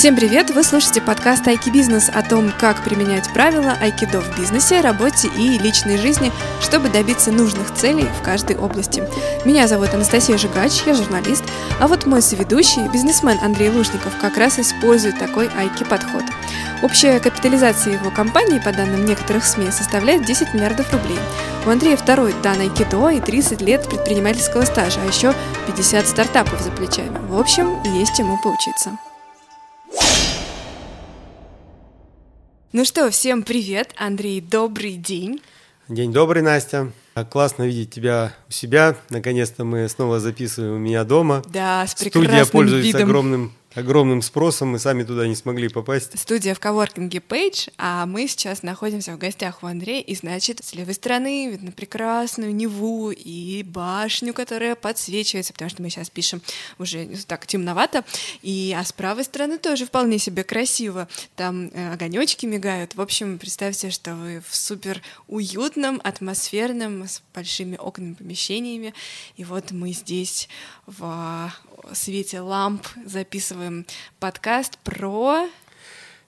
Всем привет! Вы слушаете подкаст Айки Бизнес о том, как применять правила айкидо в бизнесе, работе и личной жизни, чтобы добиться нужных целей в каждой области. Меня зовут Анастасия Жигач, я журналист, а вот мой соведущий, бизнесмен Андрей Лужников, как раз использует такой айки-подход. Общая капитализация его компании, по данным некоторых СМИ, составляет 10 миллиардов рублей. У Андрея второй дан айкидо и 30 лет предпринимательского стажа, а еще 50 стартапов за плечами. В общем, есть чему поучиться. Ну что, всем привет, Андрей, добрый день. День добрый, Настя. Классно видеть тебя у себя. Наконец-то мы снова записываем у меня дома. Да, с прекрасным Студия пользуется видом. огромным огромным спросом, мы сами туда не смогли попасть. Студия в коворкинге Page, а мы сейчас находимся в гостях у Андрея, и значит, с левой стороны видно прекрасную Неву и башню, которая подсвечивается, потому что мы сейчас пишем уже так темновато, и а с правой стороны тоже вполне себе красиво, там э, огонечки мигают, в общем, представьте, что вы в супер уютном, атмосферном, с большими окнами помещениями, и вот мы здесь в свете ламп записываем подкаст про...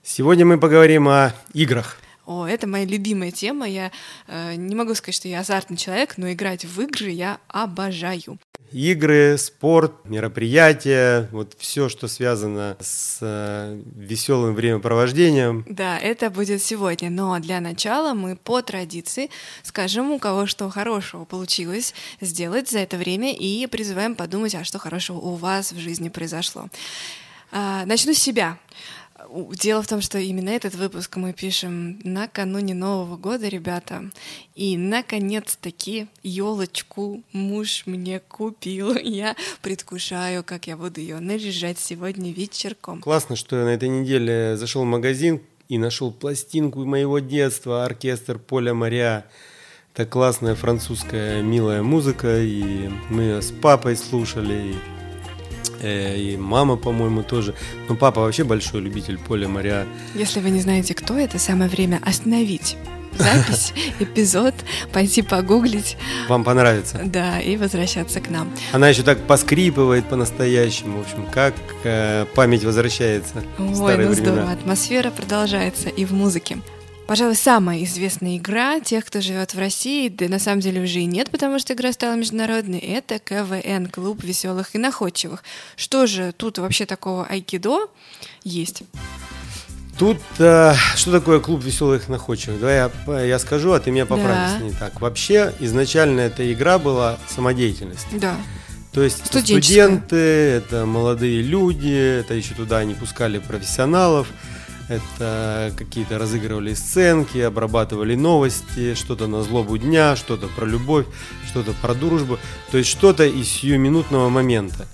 Сегодня мы поговорим о играх. О, это моя любимая тема. Я э, не могу сказать, что я азартный человек, но играть в игры я обожаю. Игры, спорт, мероприятия, вот все, что связано с э, веселым времяпровождением. Да, это будет сегодня. Но для начала мы по традиции скажем, у кого что хорошего получилось сделать за это время и призываем подумать, а что хорошего у вас в жизни произошло. А, начну с себя. Дело в том, что именно этот выпуск мы пишем накануне Нового года, ребята. И, наконец-таки, елочку муж мне купил. Я предвкушаю, как я буду ее наряжать сегодня вечерком. Классно, что я на этой неделе зашел в магазин и нашел пластинку моего детства, оркестр Поля Моря. Это классная французская милая музыка, и мы ее с папой слушали, Э, и мама, по-моему, тоже. Но папа вообще большой любитель поля моря. Если вы не знаете, кто это, самое время остановить запись, эпизод, пойти погуглить. Вам понравится. Да, и возвращаться к нам. Она еще так поскрипывает по-настоящему. В общем, как э, память возвращается. Ой, в старые ну времена. здорово. Атмосфера продолжается и в музыке. Пожалуй, самая известная игра тех, кто живет в России, да на самом деле уже и нет, потому что игра стала международной, это КВН, клуб веселых и находчивых. Что же тут вообще такого айкидо есть? Тут э, что такое клуб веселых находчивых? Давай я, я скажу, а ты меня поправишь, Да. если не так. Вообще, изначально эта игра была самодеятельность. Да. То есть это студенты, это молодые люди, это еще туда не пускали профессионалов, это какие-то разыгрывали сценки, обрабатывали новости, что-то на злобу дня, что-то про любовь, что-то про дружбу, то есть что-то из сиюминутного момента.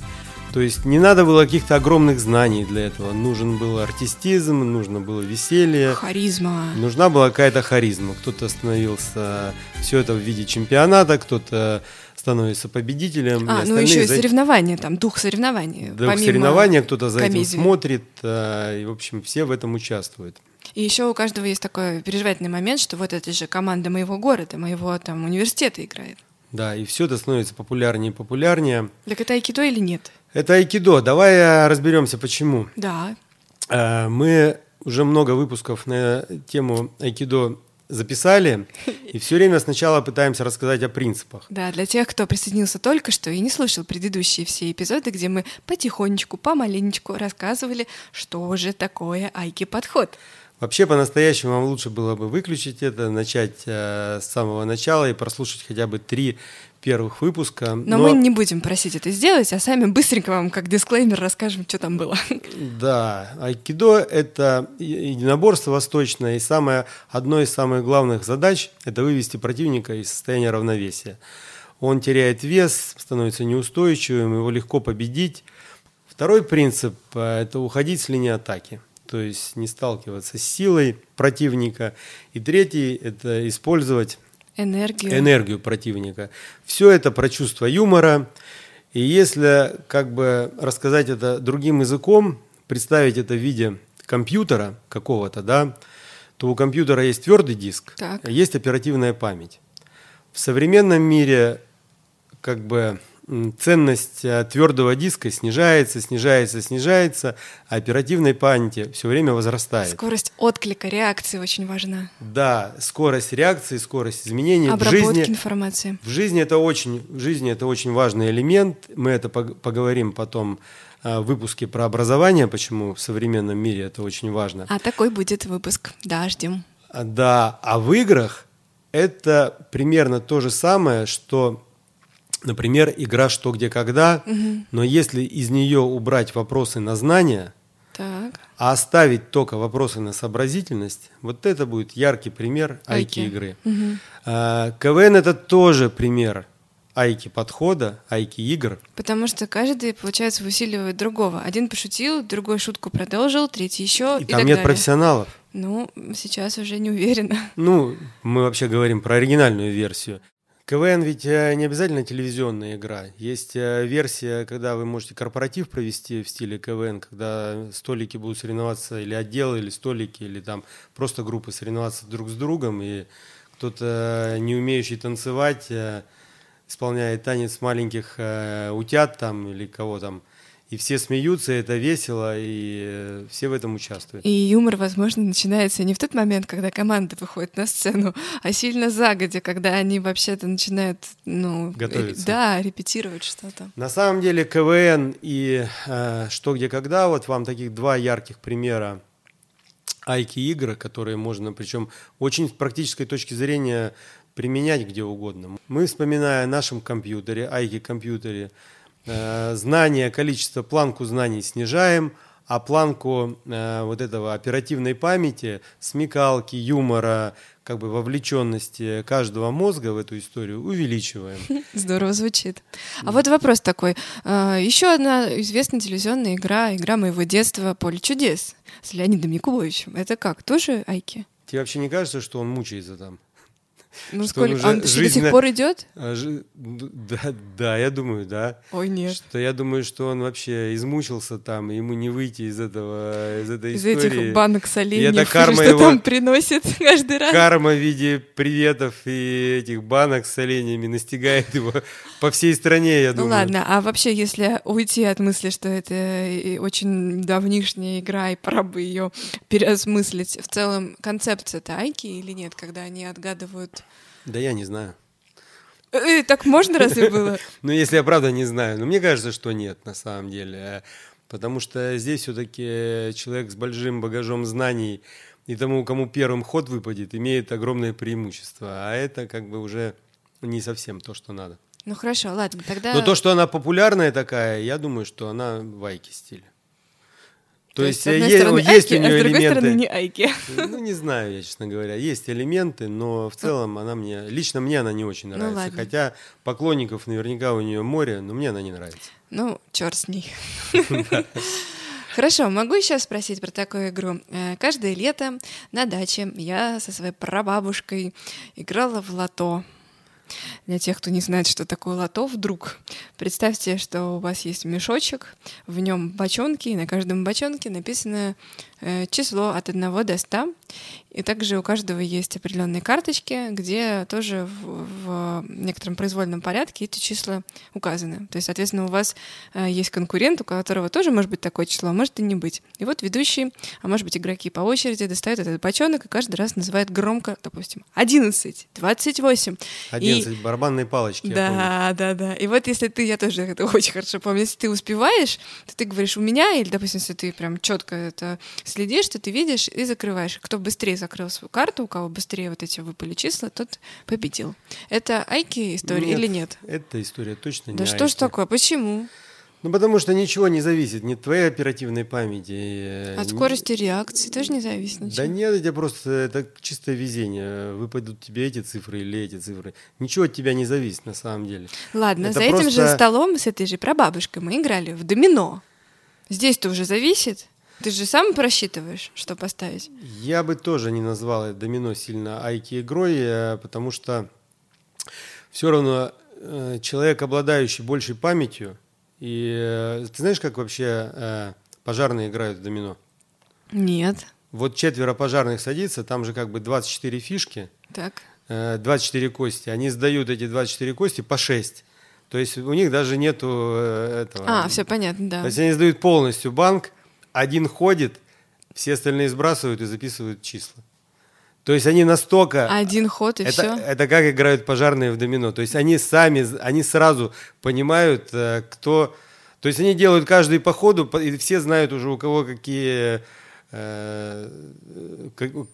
То есть не надо было каких-то огромных знаний для этого. Нужен был артистизм, нужно было веселье, Харизма. Нужна была какая-то харизма. Кто-то становился все это в виде чемпионата, кто-то становится победителем. А, ну еще и соревнования, там дух соревнований. Помимо соревнования, кто-то за этим комедии. смотрит, э, и, в общем, все в этом участвуют. И еще у каждого есть такой переживательный момент, что вот это же команда моего города, моего там университета играет. Да, и все это становится популярнее и популярнее. Так это айкидо или нет? Это айкидо. Давай э, разберемся, почему. Да. Э, Мы уже много выпусков на тему айкидо записали, и все время сначала пытаемся рассказать о принципах. Да, для тех, кто присоединился только что и не слышал предыдущие все эпизоды, где мы потихонечку, помаленечку рассказывали, что же такое айки-подход. Вообще, по-настоящему вам лучше было бы выключить это, начать э, с самого начала и прослушать хотя бы три первых выпуска. Но, мы не будем просить это сделать, а сами быстренько вам, как дисклеймер, расскажем, что там было. Да, айкидо – это единоборство восточное, и самое, одно из самых главных задач – это вывести противника из состояния равновесия. Он теряет вес, становится неустойчивым, его легко победить. Второй принцип это уходить с линии атаки, то есть не сталкиваться с силой противника. И третий – это использовать Энергию. энергию противника. Все это про чувство юмора. И если как бы рассказать это другим языком, представить это в виде компьютера какого-то, да, то у компьютера есть твердый диск, Так. есть оперативная память. В современном мире как бы ценность э, твердого диска снижается, снижается, снижается, а оперативной памяти все время возрастает. Скорость отклика, реакции очень важна. Да, скорость реакции, скорость изменений Обработки в жизни. информации. В жизни это очень, в жизни это очень важный элемент. Мы это поговорим потом э, в выпуске про образование, почему в современном мире это очень важно. А такой будет выпуск. Да, ждем. Да, а в играх это примерно то же самое, что Например, игра «Что, где, когда», угу. но если из нее убрать вопросы на знания, так. а оставить только вопросы на сообразительность, вот это будет яркий пример айки, игры. Угу. А, КВН это тоже пример айки подхода, айки игр. Потому что каждый, получается, усиливает другого. Один пошутил, другой шутку продолжил, третий еще. И, и там нет далее. профессионалов. Ну, сейчас уже не уверена. Ну, мы вообще говорим про оригинальную версию. КВН ведь э, не обязательно телевизионная игра. Есть э, версия, когда вы можете корпоратив провести в стиле КВН, когда столики будут соревноваться, или отделы, или столики, или там просто группы соревноваться друг с другом, и кто-то, не умеющий танцевать, э, исполняет танец маленьких утят там, или кого там, и все смеются, это весело, и э, все в этом участвуют. И юмор, возможно, начинается не в тот момент, когда команда выходит на сцену, а сильно загодя, когда они вообще-то начинают, ну, Готовиться. да, репетировать что-то. На самом деле КВН и э, «Что, где, когда» вот вам таких два ярких примера айки игры, которые можно, причем очень с практической точки зрения применять где угодно. Мы, вспоминая о нашем компьютере, айки компьютере, знания, количество, планку знаний снижаем, а планку э, вот этого оперативной памяти, смекалки, юмора, как бы вовлеченности каждого мозга в эту историю увеличиваем. Здорово звучит. А вот вопрос такой. Э, Еще одна известная телевизионная игра, игра моего детства «Поле чудес» с Леонидом Якубовичем. Это как, тоже Айки? Тебе вообще не кажется, что он мучается там? Ну, сколько? Он, он жизненно... до сих пор идет? А, жи... Да, да, я думаю, да. Ой, нет. Что я думаю, что он вообще измучился там, ему не выйти из этого, из этой из истории. Из этих банок с оленем, это карма что его... там приносит каждый раз. Карма в виде приветов и этих банок с оленями настигает его по всей стране, я ну, думаю. Ну ладно, а вообще, если уйти от мысли, что это очень давнишняя игра, и пора бы ее переосмыслить, в целом концепция-то Айки или нет, когда они отгадывают да я не знаю. Э, так можно разве было? Ну, если я правда не знаю. Но мне кажется, что нет, на самом деле. Потому что здесь все-таки человек с большим багажом знаний и тому, кому первым ход выпадет, имеет огромное преимущество. А это как бы уже не совсем то, что надо. Ну хорошо, ладно, тогда... Но то, что она популярная такая, я думаю, что она в айке стиле. То, То есть, есть, есть, стороны, есть айки, у нее а с другой элементы. стороны не айки. Ну, не знаю, я, честно говоря. Есть элементы, но в целом она мне, лично мне она не очень ну, нравится. Ну, Хотя поклонников наверняка у нее море, но мне она не нравится. Ну, черт с ней. Хорошо, могу еще спросить про такую игру. Э, каждое лето на даче я со своей прабабушкой играла в лото. Для тех, кто не знает, что такое лото, вдруг представьте, что у вас есть мешочек, в нем бочонки, и на каждом бочонке написано э, число от 1 до 100, и также у каждого есть определенные карточки, где тоже в, в некотором произвольном порядке эти числа указаны. То есть, соответственно, у вас э, есть конкурент, у которого тоже может быть такое число, а может и не быть. И вот ведущий, а может быть игроки по очереди достают этот бочонок и каждый раз называют громко, допустим, 11, 28. 11, и... барабанные палочки. Да, да, да. И вот если ты, я тоже это очень хорошо помню, если ты успеваешь, то ты говоришь у меня, или, допустим, если ты прям четко это следишь, то ты видишь и закрываешь. Кто быстрее закрыл свою карту, у кого быстрее вот эти выпали числа, тот победил. Это Айки история нет, или нет? Это история точно не Да что ж такое? Почему? Ну, потому что ничего не зависит, ни от твоей оперативной памяти. Э, от скорости реакции тоже не зависит ничего? Да нет, это просто это чистое везение. Выпадут тебе эти цифры или эти цифры. Ничего от тебя не зависит на самом деле. Ладно, это за просто... этим же столом с этой же прабабушкой мы играли в домино. Здесь-то уже зависит. Ты же сам просчитываешь, что поставить? Я бы тоже не назвал домино сильно айки игрой, э, потому что все равно э, человек, обладающий большей памятью, и э, ты знаешь, как вообще пожарные играют в домино? Нет. Вот четверо пожарных садится, там же как бы 24 фишки. Так. 24 кости. Они сдают эти 24 кости по 6. То есть у них даже нету э, этого. А, все понятно, да. То есть они сдают полностью банк, один ходит, все остальные сбрасывают и записывают числа. То есть они настолько... Один ход и это, все. это как играют пожарные в домино. То есть они сами, они сразу понимают, э, кто... То есть они делают каждый по ходу, и все знают уже, у кого какие... э,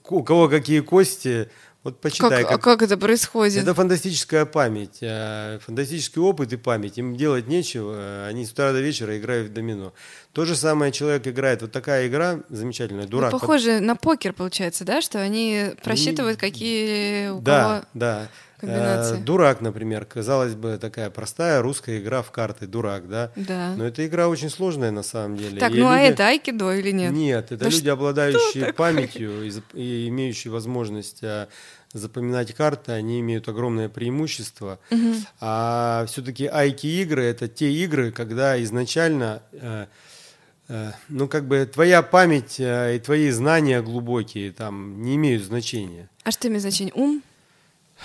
у кого какие кости. Вот Как, почитай, а как- как это происходит? это фантастическая память, э, фантастический опыт и память. Им делать нечего, э, они с утра до вечера играют в домино. То же самое человек играет. Вот такая игра замечательная, Ну, дурак. похоже на покер, получается, да? Что они просчитывают, какие у Да, кого... да. комбинации. Э, Дурак, например, казалось бы, такая простая русская игра в карты. Дурак, да. Да. Но эта игра очень сложная на самом деле. Так, И ну а люди- это айкидо или нет? Нет, это Да люди, обладающие памятью и, и имеющие возможность запоминать карты, они имеют огромное преимущество. А все-таки айки-игры это те игры, когда изначально, э, э, ну как бы твоя память э, и твои знания глубокие там не имеют значения. А что имеет значение? Ум?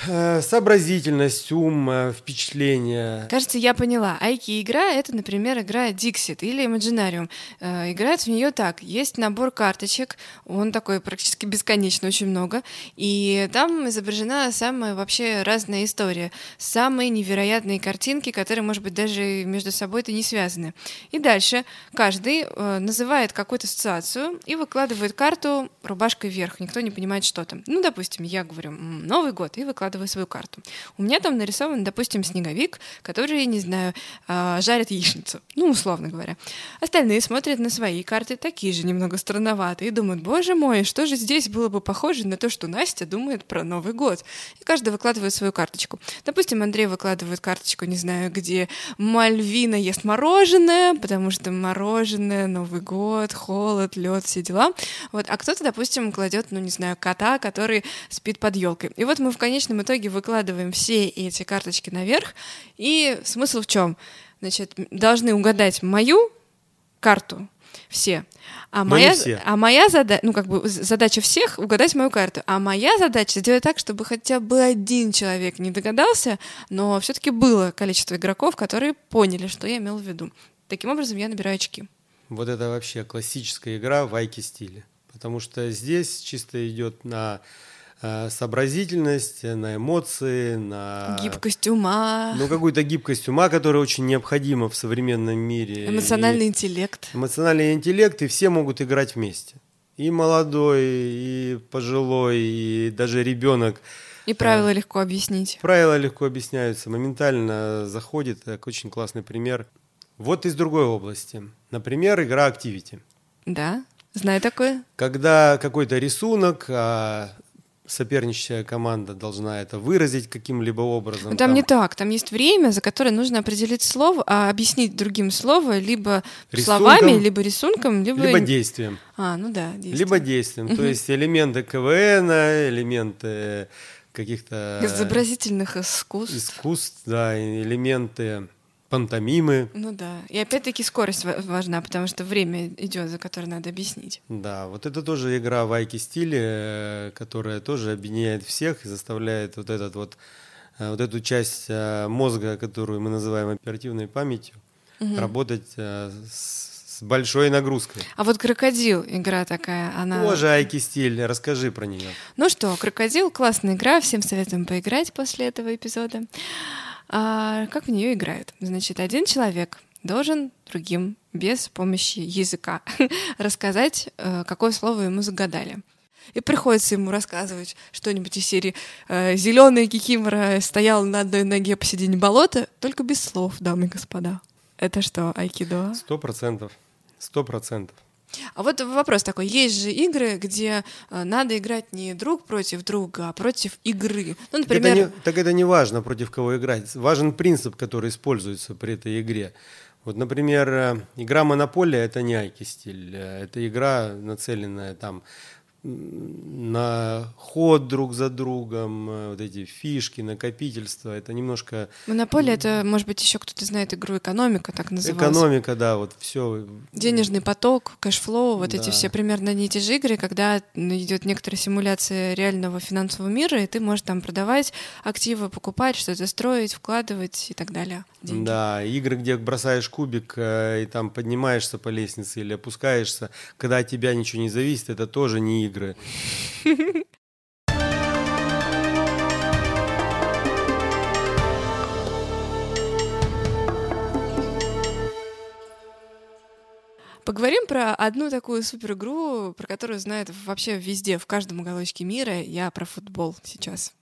Э, Сообразительность, ум, э, впечатление. Кажется, я поняла. Айки игра — это, например, игра Dixit или Imaginarium. Э, играют в нее так. Есть набор карточек, он такой практически бесконечный, очень много, и там изображена самая вообще разная история. Самые невероятные картинки, которые, может быть, даже между собой-то не связаны. И дальше каждый называет какую-то ассоциацию и выкладывает карту рубашкой вверх. Никто не понимает, что там. Ну, допустим, я говорю «М, Новый год и выкладываю свою карту. У меня там нарисован, допустим, снеговик, который, не знаю, а, жарит яичницу. Ну, условно говоря. Остальные смотрят на свои карты, такие же немного странноватые, и думают, боже мой, что же здесь было бы похоже на то, что Настя думает про Новый год. И каждый выкладывает свою карточку. Допустим, Андрей выкладывает карточку, не знаю, где Мальвина ест мороженое, потому что мороженое, Новый год, холод, лед, все дела. Вот. А кто-то, допустим, кладет, ну, не знаю, кота, который спит под елкой. И вот мы в конечном итоге выкладываем все эти карточки наверх. И смысл в чем? Значит, должны угадать мою карту все. А Но не моя, все. а моя задача, ну как бы задача всех угадать мою карту. А моя задача сделать так, чтобы хотя бы один человек не догадался, но все-таки было количество игроков, которые поняли, что я имел в виду. Таким образом, я набираю очки. Вот это вообще классическая игра в айки стиле. Потому что здесь чисто идет на сообразительность, на эмоции, на Гибкость ума, ну, какую-то гибкость ума, которая очень необходима в современном мире. эмоциональный И интеллект. эмоциональный интеллект, и все могут играть вместе. И молодой, и пожилой, и даже ребенок. И правила легко объяснить. Правила легко объясняются, моментально заходит. Так, очень классный пример. Вот из другой области. Например, игра Activity. Да? Знаю такое? Когда какой-то рисунок, а соперничающая команда должна это выразить каким-либо образом. Но там не так. Там есть время, за которое нужно определить слово, а объяснить другим слово либо Рисунком, словами, либо рисунком, либо... Либо действием. А, ну да, действие. Либо действием. То есть элементы КВН, элементы каких-то Изобразительных искусств. искусств, да, элементы пантомимы. Ну да. И опять-таки скорость ва- важна, потому что время идет, за которое надо объяснить. Да, вот это тоже игра в айки стиле, э, которая тоже объединяет всех и заставляет вот этот вот э, вот эту часть э, мозга, которую мы называем оперативной памятью, работать э, с, с большой нагрузкой. А вот крокодил игра такая, она. Тоже айки стиль, расскажи про нее. Ну что, крокодил классная игра, всем советуем поиграть после этого эпизода. А как в нее играют? Значит, один человек должен другим без помощи языка рассказать, э, какое слово ему загадали. И приходится ему рассказывать что-нибудь из серии «Зеленая кикимора стояла на одной ноге посередине болота», только без слов, дамы и господа. Это что, айкидо? Сто процентов. Сто процентов. А вот вопрос такой. Есть же игры, где э, надо играть не друг против друга, а против игры. Ну, Так это, например, не, так это не важно, против кого играть. Важен принцип, который используется при этой игре. Вот, например, э, игра Монополия – это не айки стиль. Э, Это игра, нацеленная там на ход друг за другом, э, вот эти фишки, накопительства, это немножко... Монополия — это, может быть, еще кто-то знает игру экономика, так называется. Экономика, да, вот все. Денежный поток, Cashflow, вот Да. эти все примерно не те же игры, когда идет некоторая симуляция реального финансового мира, и ты можешь там продавать активы, покупать, что-то строить, вкладывать и так далее. Деньги. Да, игры, где бросаешь кубик э, и там поднимаешься по лестнице или опускаешься, когда от тебя ничего не зависит, это тоже не игры. Поговорим про одну такую супер игру, про которую знают вообще везде, в каждом уголочке мира. Я про футбол сейчас.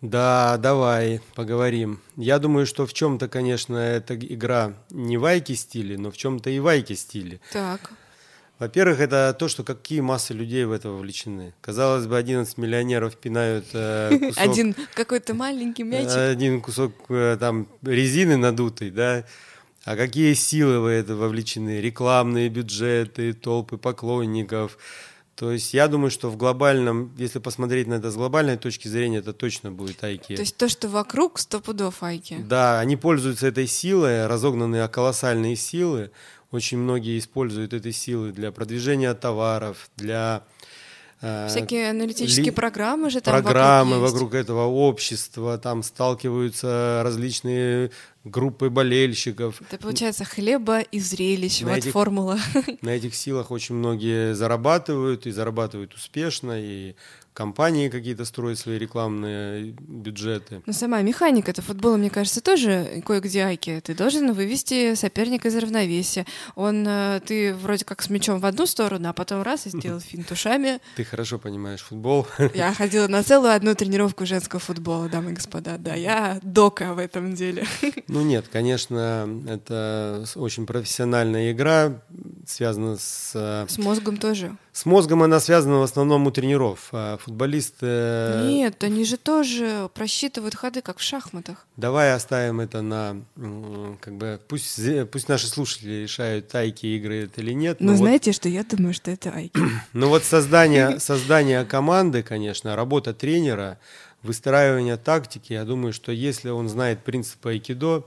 Да, давай поговорим. Я думаю, что в чем-то, конечно, эта игра не вайки стиле, но в чем-то и вайки стиле. Так. Во-первых, это то, что какие массы людей в это вовлечены. Казалось бы, 11 миллионеров пинают э, кусок, Один какой-то маленький мячик. один кусок э, там резины надутый, да. А какие силы в это вовлечены? Рекламные бюджеты, толпы поклонников. То есть я думаю, что в глобальном, если посмотреть на это с глобальной точки зрения, это точно будет айки. То есть то, что вокруг, сто пудов айки. Да, они пользуются этой силой, разогнанные колоссальные силы. Очень многие используют этой силы для продвижения товаров, для э, Всякие аналитические ли- программы же там программы вокруг, вокруг, этого общества, там сталкиваются различные группы болельщиков. Это получается хлеба и зрелищ. На вот этих- формула. На этих силах очень многие зарабатывают и зарабатывают успешно, и компании какие-то строят свои рекламные бюджеты. Но сама механика это футбола, мне кажется, тоже кое-где айки. Ты должен вывести соперника из равновесия. Он, э, ты вроде как с мячом в одну сторону, а потом раз и сделал финт ушами. Ты хорошо понимаешь футбол. Я ходила на целую одну тренировку женского футбола, дамы и господа. Да, я дока в этом деле. Ну нет, конечно, это очень профессиональная игра, связана с, э, С мозгом тоже. с мозгом, она связана в основном у тренеров. А Футболисты... э, Нет, они же тоже просчитывают ходы, как в шахматах. Давай оставим это на, как бы, пусть, пусть наши слушатели решают, тайки игры это или нет. Но но вот- знаете, что я думаю, что это айки. Ну вот создание, создание команды, конечно, работа тренера, выстраивание тактики, я думаю, что если он знает принципы айкидо,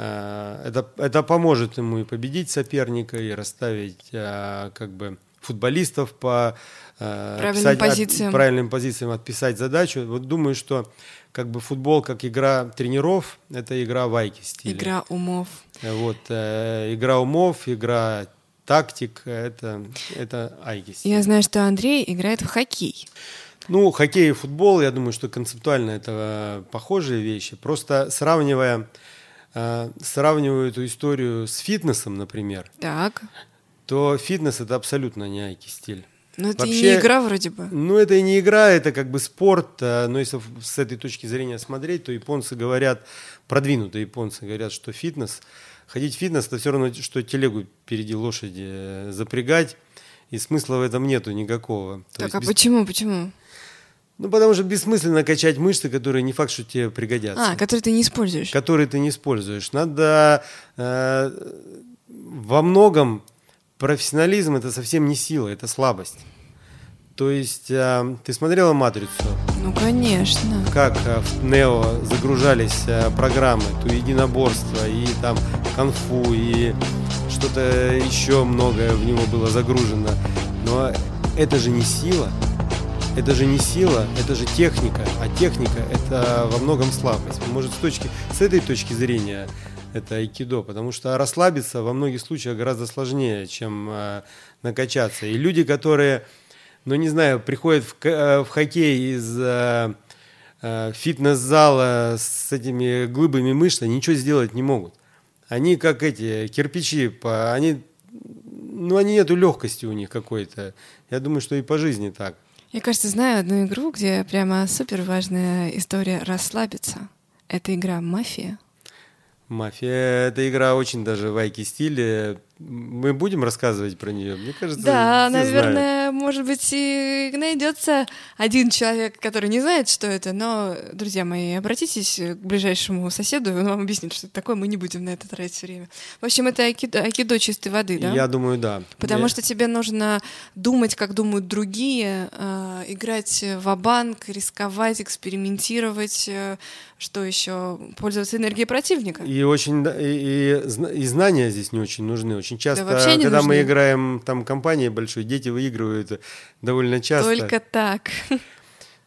это, это поможет ему и победить соперника, и расставить э, как бы футболистов по э, Правильным от- позициям. правильным позициям отписать задачу. Вот думаю, что как бы футбол как игра тренеров, это игра вайки стиля. Игра умов. Вот, э, игра умов, игра тактик, это, это айки стиль. Я знаю, что Андрей играет в хоккей. Ну, хоккей и футбол, я думаю, что концептуально это э, похожие вещи. Просто сравнивая, э, сравниваю эту историю с фитнесом, например, Так. то фитнес это абсолютно не айки стиль. Но это и Вообще- не игра вроде бы. Ну, это и не игра, это как бы спорт, э, но если с этой точки зрения смотреть, то японцы говорят, продвинутые японцы говорят, что фитнес, ходить в фитнес, это все равно, что телегу впереди лошади э, запрягать, и смысла в этом нету никакого. То Так, а бес- почему, почему? Ну, потому что бессмысленно качать мышцы, которые не факт, что тебе пригодятся. А, который ты не используешь. Которые ты не используешь. Надо э, во многом профессионализм это совсем не сила, это слабость. То есть э, ты смотрела матрицу, Ну, конечно. как э, в Нео загружались э, программы, то единоборство, и там конфу, и что-то еще многое в него было загружено. Но это же не сила, это же не сила, это же техника, а техника это во многом слабость. Может, с, точки, с этой точки зрения это айкидо, потому что расслабиться во многих случаях гораздо сложнее, чем э, накачаться. И люди, которые, ну не знаю, приходят в, э, в хоккей из э, э, фитнес-зала с этими глыбами мышц, они ничего сделать не могут. Они как эти кирпичи, по, они, ну они нету легкости у них какой-то. Я думаю, что и по жизни так. Я, кажется, знаю одну игру, где прямо супер важная история расслабиться. Это игра «Мафия». Мафия это игра очень даже в айки стиле. Мы будем рассказывать про нее? Мне кажется, Да, наверное, знают. может быть, и найдется один человек, который не знает, что это, но, друзья мои, обратитесь к ближайшему соседу, он вам объяснит, что это такое, мы не будем на это тратить время. В общем, это айкидо, айкидо чистой воды, да? Я думаю, да. Потому Я- что тебе нужно думать, как думают другие, э, играть в банк рисковать, экспериментировать, э, что еще, пользоваться энергией противника. И очень и, и и знания здесь не очень нужны. Очень часто, вообще не когда мы нужны. играем там компанией большой, дети выигрывают довольно часто. Только так.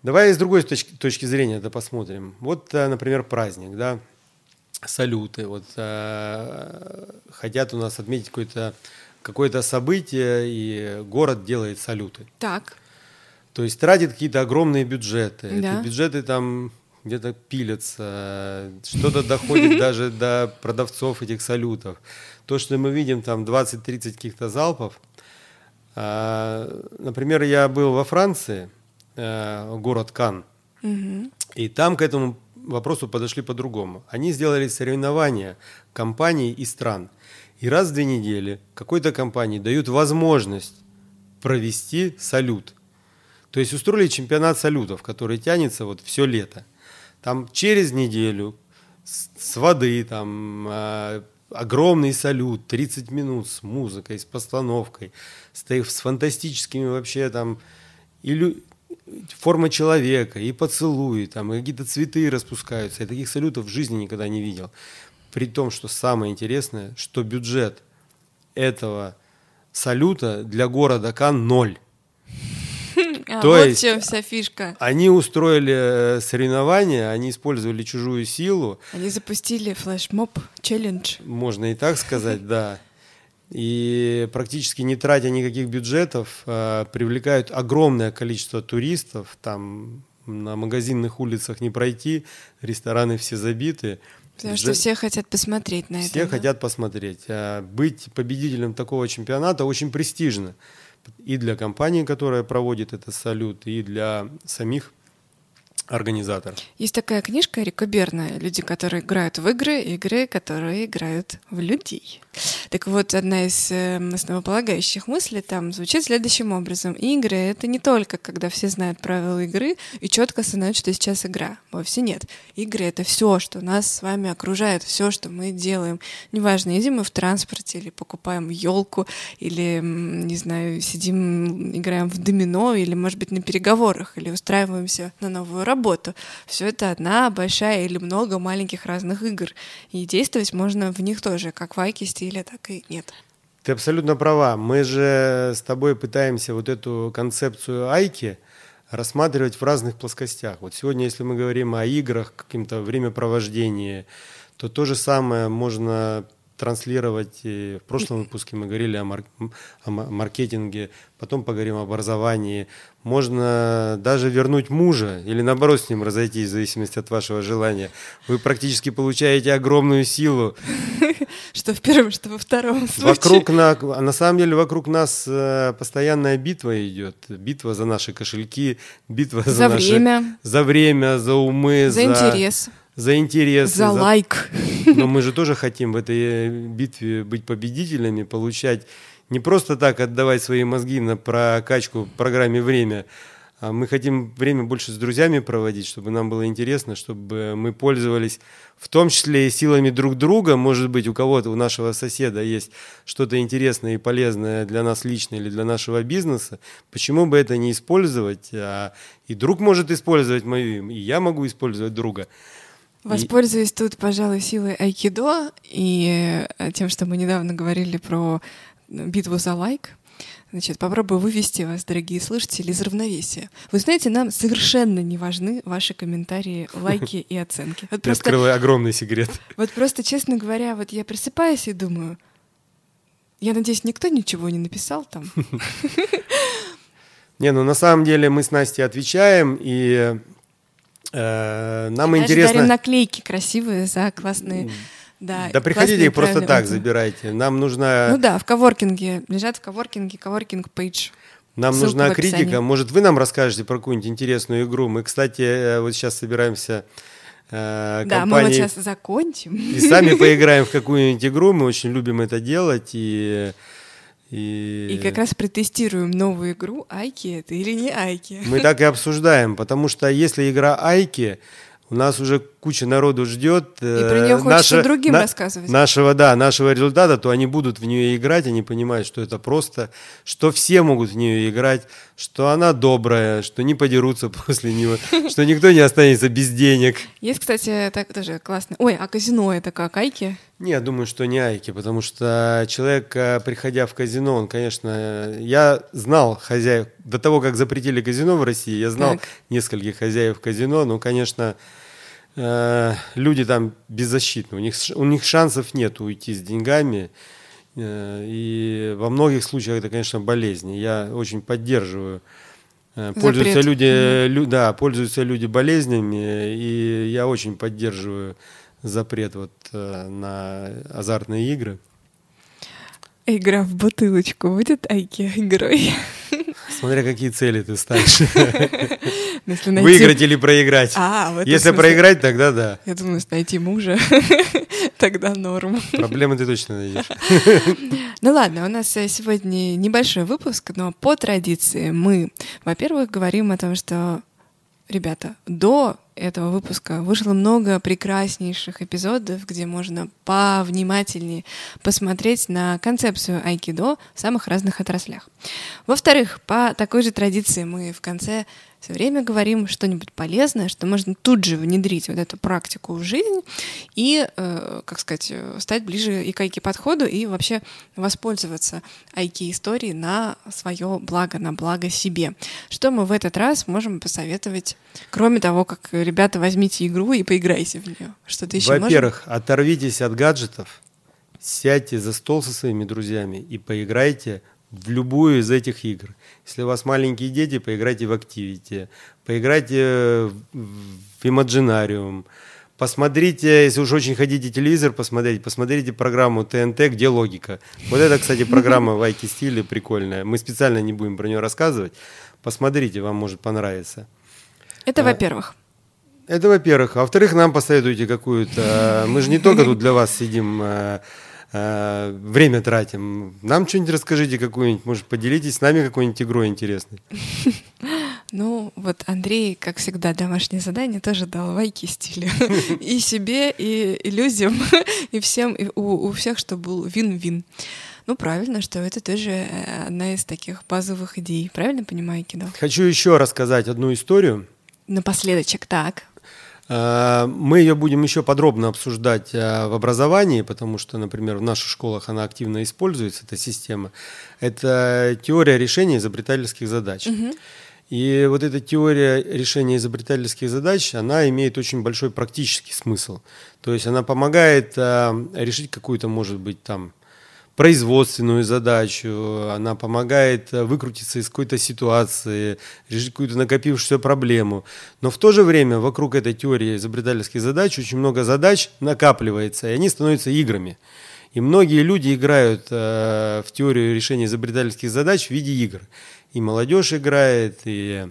Давай с другой точки, точки зрения это посмотрим. Вот, э, например, праздник, да, салюты. Вот э, хотят у нас отметить какое-то какое-то событие, и город делает салюты. Так. То есть тратит какие-то огромные бюджеты. Да. Эти бюджеты там где-то пилятся, что-то доходит даже до продавцов этих салютов. То, что мы видим там 20-30 каких-то залпов. А, Например, я был во Франции, э, город Кан, Мгм. и там к этому вопросу подошли по-другому. Они сделали соревнования компаний и стран. И раз в две недели какой-то компании дают возможность провести салют. То есть устроили чемпионат салютов, который тянется вот все лето. Там через неделю с, с воды там а, огромный салют, 30 минут с музыкой, с постановкой, с, с фантастическими вообще там илю- форма человека, и поцелуи, там, и какие-то цветы распускаются. Я таких салютов в жизни никогда не видел. При том, что самое интересное, что бюджет этого салюта для города Кан ноль. А, То вот есть- чем вся фишка. Они устроили э, соревнования, они использовали чужую силу, Они запустили флешмоб челлендж. можно и так сказать, да. И практически не тратя никаких бюджетов, э, привлекают огромное количество туристов. Там на магазинных улицах не пройти, рестораны все забиты. Потому что все хотят посмотреть на это. все да? хотят посмотреть. А Быть победителем такого чемпионата очень престижно. И для компании, которая проводит этот салют, и для самих организаторов. Есть такая книжка Берна «Люди, которые играют в игры, игры, которые играют в людей». Так вот, одна из э, основополагающих мыслей там звучит следующим образом. Игры — это не только, когда все знают правила игры и четко знают, что сейчас игра. Вовсе нет. Игры — это все, что нас с вами окружает, все, что мы делаем. Неважно, едем мы в транспорте или покупаем елку, или, не знаю, сидим, играем в домино, или, может быть, на переговорах, или устраиваемся на новую работу. Все это одна большая или много маленьких разных игр. И действовать можно в них тоже, как в айке стиле, так и нет. Ты абсолютно права. Мы же с тобой пытаемся вот эту концепцию айки рассматривать в разных плоскостях. Вот сегодня, если мы говорим о играх, каким-то времяпровождении, то то же самое можно транслировать. И в прошлом выпуске мы говорили о, мар- о ма- маркетинге, потом поговорим об образовании. Можно даже вернуть мужа или наоборот с ним разойтись, в зависимости от вашего желания. Вы практически получаете огромную силу Что в первом, что во втором случае. Вокруг на, на самом деле вокруг нас э, постоянная битва идет. Битва за наши кошельки, битва за, За наши- время. за время, за умы, За интерес, за интересы. за лайк. Но мы же тоже хотим в этой битве быть победителями, получать не просто так отдавать свои мозги на прокачку в программе «Время», а мы хотим время больше с друзьями проводить, чтобы нам было интересно, чтобы мы пользовались в том числе и силами друг друга. Может быть, у кого-то, у нашего соседа есть что-то интересное и полезное для нас лично или для нашего бизнеса. Почему бы это не использовать? А и друг может использовать мою, и я могу использовать друга. Воспользуюсь тут, пожалуй, силой айкидо и э, тем, что мы недавно говорили про битву за лайк. Значит, попробую вывести вас, дорогие слушатели, из равновесия. Вы знаете, нам совершенно не важны ваши комментарии, лайки и оценки. Вот Ты просто, открывай огромный секрет. вот просто, честно говоря, вот я просыпаюсь и думаю, я надеюсь, никто ничего не написал там. Не, ну на самом деле мы с Настей отвечаем, и нам Даже интересно... дарим наклейки красивые за классные... Да, Да приходите их просто так, забирайте. Нам нужна, Ну да, в коворкинге. Лежат в коворкинге, коворкинг пейдж. нам ссылка нужна критика. Может, вы нам расскажете про какую-нибудь интересную игру? Мы, кстати, э, вот сейчас собираемся э, Да, мы вот сейчас закончим. И сами поиграем в какую-нибудь игру, мы очень любим это делать, и... И... и как раз протестируем новую игру, Айки это или не Айки. Мы так и обсуждаем, потому что если игра Айки, у нас уже куча народу ждет. И про нее э, хочется наше, другим на, рассказывать. Нашего, да, нашего результата, то они будут в нее играть, они понимают, что это просто, что все могут в нее играть, что она добрая, что не подерутся после нее, что никто не останется без денег. Есть, кстати, так тоже классно. Ой, а казино это как, Айки? Не, я думаю, что не Айки, потому что человек, э, приходя в казино, он, конечно, я знал хозяев, до того, как запретили казино в России, я знал так. нескольких хозяев казино, но, конечно, Э, люди там беззащитны, у них, у них шансов нет уйти с деньгами. Э, и во многих случаях это, конечно, болезни. Я очень поддерживаю. Э, пользуются люди, mm лю, да, пользуются люди болезнями, и я очень поддерживаю запрет вот на азартные игры. Игра в бутылочку будет Айки игрой? Смотря какие цели ты ставишь. Выиграть или проиграть. А, Если проиграть, тогда да. Я думаю, найти мужа, тогда норм. Проблемы ты точно найдешь. Ну ладно, у нас э, сегодня небольшой выпуск, но по традиции мы, во-первых, говорим о том, что ребята, до этого выпуска вышло много прекраснейших эпизодов, где можно повнимательнее посмотреть на концепцию айкидо в самых разных отраслях. Во-вторых, по такой же традиции мы в конце все время говорим что-нибудь полезное, что можно тут же внедрить вот эту практику в жизнь и, э, как сказать, стать ближе и к айки-подходу и вообще воспользоваться айки-историей на свое благо, на благо себе. Что мы в этот раз можем посоветовать, кроме того, как, ребята, возьмите игру и поиграйте в нее? Что-то еще Во-первых, оторвитесь от гаджетов, сядьте за стол со своими друзьями и поиграйте в любую из этих игр. Если у вас маленькие дети, поиграйте в Activity, поиграйте в Imaginarium, посмотрите, если уж очень хотите телевизор посмотреть, посмотрите программу ТНТ «Где логика?». Вот это, кстати, программа в Айки стиле прикольная. Мы специально не будем про нее рассказывать. Посмотрите, вам может понравиться. Это а, во-первых. Это во-первых. А во-вторых, нам посоветуйте какую-то... Мы же не только тут для вас сидим а, Э, время тратим. Нам что-нибудь расскажите какую-нибудь, может, поделитесь с нами какой-нибудь игрой интересной. Ну, вот Андрей, как всегда, домашнее задание тоже дал вайки стиле. И себе, и иллюзиям, и всем, и у, у всех, чтобы был вин-вин. Ну, правильно, что это тоже э, одна из таких базовых идей. Правильно понимаю, Кино? Хочу еще рассказать одну историю. Напоследочек, так. Э, мы ее будем еще подробно обсуждать э, в образовании, потому что, например, в наших школах она активно используется, эта система. Это теория решения изобретательских задач. Угу. И вот эта теория решения изобретательских задач, она имеет очень большой практический смысл. То есть она помогает э, решить какую-то, может быть, там, производственную задачу, она помогает э, выкрутиться из какой-то ситуации, решить какую-то накопившуюся проблему. Но в то же время вокруг этой теории изобретательских задач очень много задач накапливается, и они становятся играми. И многие люди играют э, в теорию решения изобретательских задач в виде игр. И молодежь играет, и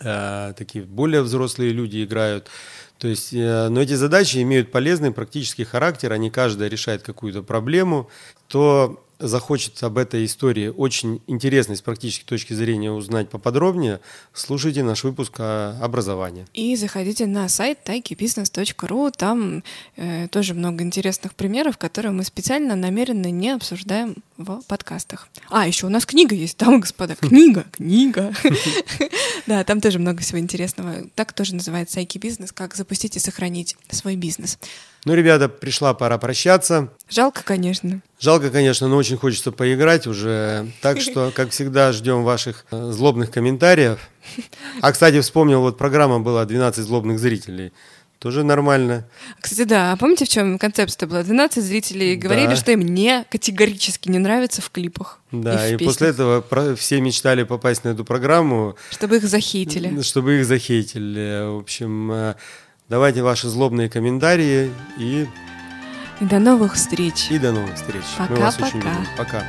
э, такие более взрослые люди играют. То есть, э, но эти задачи имеют полезный практический характер, они каждая решает какую-то проблему. То захочет об этой истории очень интересной с практической точки зрения узнать поподробнее, слушайте наш выпуск о образовании. И заходите на сайт taikibusiness.ru, там э, тоже много интересных примеров, которые мы специально, намеренно не обсуждаем в подкастах. А, еще у нас книга есть, и господа, книга, книга. Да, там тоже много всего интересного. Так тоже называется Айки бизнес, как запустить и сохранить свой бизнес. Ну, ребята, пришла пора прощаться. Жалко, конечно. Жалко, конечно, но очень хочется поиграть уже. Так что, как всегда, ждем ваших э, злобных комментариев. А, кстати, вспомнил, вот программа была «12 злобных зрителей». Тоже нормально. Кстати, да. А помните, в чем концепция была? 12 зрителей говорили, да. что им не категорически не нравится в клипах. Да, и, и после этого все мечтали попасть на эту программу. Чтобы их захейтили. Чтобы их захейтили. В общем, э, Давайте ваши злобные комментарии и... И до новых встреч. И до новых встреч. Пока, Мы вас пока. Пока.